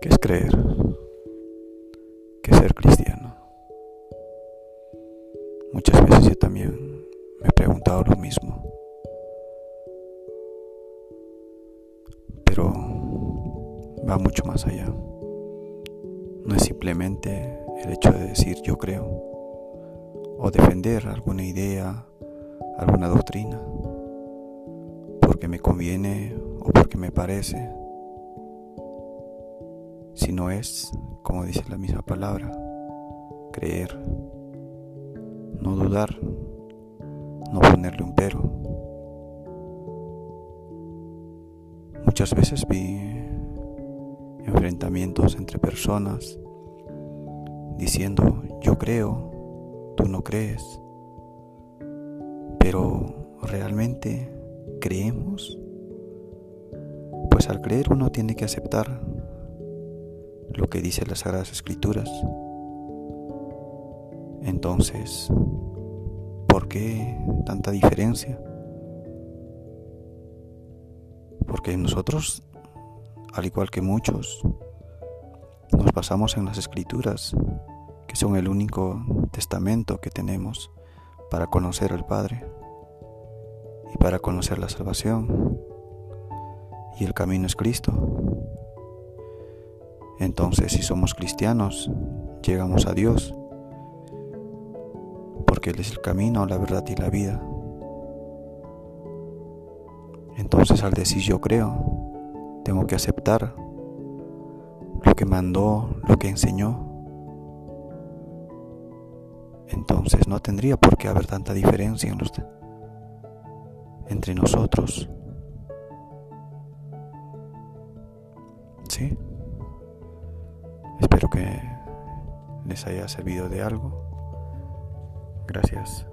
¿Qué es creer? ¿Qué es ser cristiano? Muchas veces yo también me he preguntado lo mismo. Pero va mucho más allá. No es simplemente el hecho de decir yo creo o defender alguna idea, alguna doctrina, porque me conviene o porque me parece si no es, como dice la misma palabra, creer, no dudar, no ponerle un pero. Muchas veces vi enfrentamientos entre personas diciendo yo creo, tú no crees, pero realmente creemos. Pues al creer uno tiene que aceptar lo que dice las Sagradas Escrituras. Entonces, ¿por qué tanta diferencia? Porque nosotros, al igual que muchos, nos basamos en las Escrituras, que son el único testamento que tenemos para conocer al Padre y para conocer la salvación. Y el camino es Cristo. Entonces, si somos cristianos, llegamos a Dios, porque Él es el camino, la verdad y la vida. Entonces, al decir yo creo, tengo que aceptar lo que mandó, lo que enseñó. Entonces no tendría por qué haber tanta diferencia entre nosotros. ¿Sí? Espero que les haya servido de algo. Gracias.